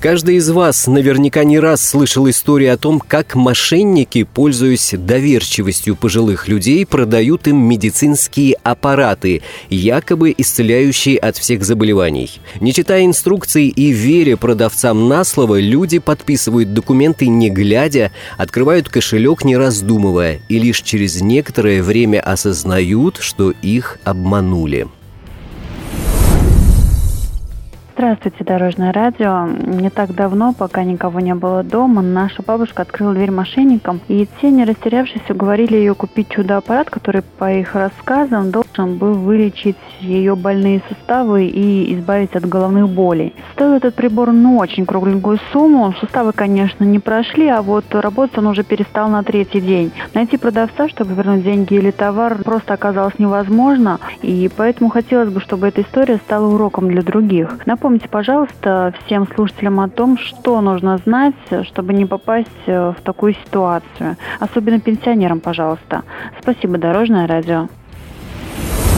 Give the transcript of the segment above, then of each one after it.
Каждый из вас наверняка не раз слышал историю о том, как мошенники, пользуясь доверчивостью пожилых людей, продают им медицинские аппараты, якобы исцеляющие от всех заболеваний. Не читая инструкций и веря продавцам на слово, люди подписывают документы не глядя, открывают кошелек не раздумывая и лишь через некоторое время осознают, что их обманули. Здравствуйте, Дорожное радио. Не так давно, пока никого не было дома, наша бабушка открыла дверь мошенникам, и те, не растерявшись, уговорили ее купить чудо-аппарат, который, по их рассказам, должен был вылечить ее больные суставы и избавить от головных болей. Стоил этот прибор, ну, очень кругленькую сумму. Суставы, конечно, не прошли, а вот работать он уже перестал на третий день. Найти продавца, чтобы вернуть деньги или товар, просто оказалось невозможно, и поэтому хотелось бы, чтобы эта история стала уроком для других. Напомните, пожалуйста, всем слушателям о том, что нужно знать, чтобы не попасть э, в такую ситуацию. Особенно пенсионерам, пожалуйста. Спасибо, Дорожное радио.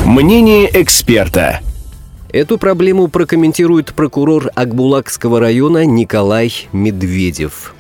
Мнение эксперта. Эту проблему прокомментирует прокурор Акбулакского района Николай Медведев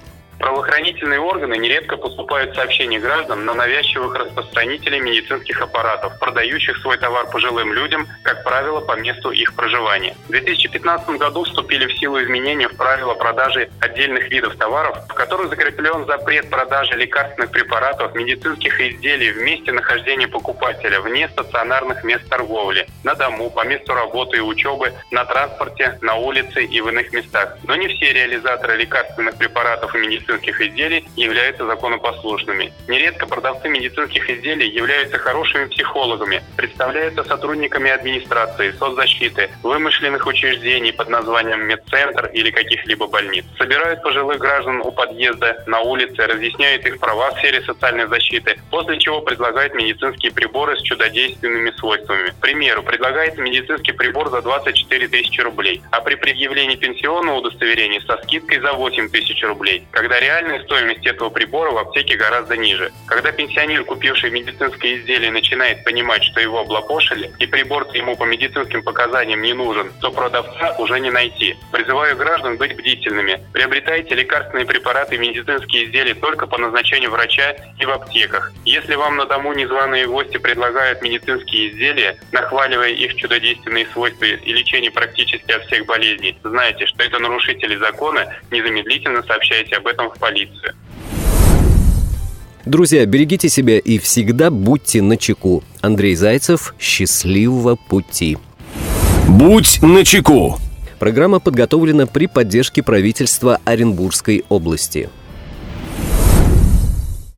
правоохранительные органы нередко поступают сообщения граждан на навязчивых распространителей медицинских аппаратов, продающих свой товар пожилым людям, как правило, по месту их проживания. В 2015 году вступили в силу изменения в правила продажи отдельных видов товаров, в которых закреплен запрет продажи лекарственных препаратов, медицинских изделий в месте нахождения покупателя, вне стационарных мест торговли, на дому, по месту работы и учебы, на транспорте, на улице и в иных местах. Но не все реализаторы лекарственных препаратов и медицинских изделий являются законопослушными. Нередко продавцы медицинских изделий являются хорошими психологами, представляются сотрудниками администрации, соцзащиты, вымышленных учреждений под названием медцентр или каких-либо больниц. Собирают пожилых граждан у подъезда, на улице, разъясняют их права в сфере социальной защиты, после чего предлагают медицинские приборы с чудодейственными свойствами. К примеру, предлагается медицинский прибор за 24 тысячи рублей, а при предъявлении пенсионного удостоверения со скидкой за 8 тысяч рублей, когда Реальная стоимость этого прибора в аптеке гораздо ниже. Когда пенсионер, купивший медицинское изделие, начинает понимать, что его облапошили, и прибор ему по медицинским показаниям не нужен, то продавца уже не найти. Призываю граждан быть бдительными. Приобретайте лекарственные препараты и медицинские изделия только по назначению врача и в аптеках. Если вам на дому незваные гости предлагают медицинские изделия, нахваливая их чудодейственные свойства и лечение практически от всех болезней, знайте, что это нарушители закона, незамедлительно сообщайте об этом в полицию полиция. Друзья, берегите себя и всегда будьте на чеку. Андрей Зайцев, счастливого пути. Будь на чеку. Программа подготовлена при поддержке правительства Оренбургской области.